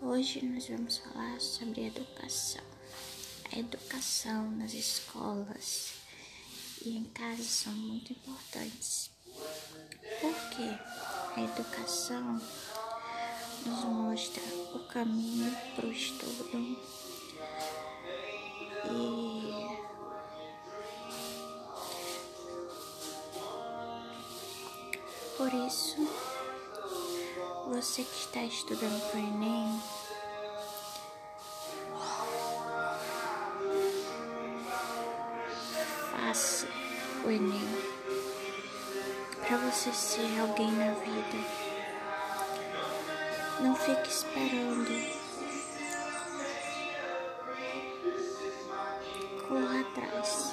Hoje nós vamos falar sobre educação. A educação nas escolas e em casa são muito importantes. Porque a educação nos mostra o caminho para o estudo e por isso você que está estudando para o Enem, faça o Enem para você ser alguém na vida. Não fique esperando. Corra atrás.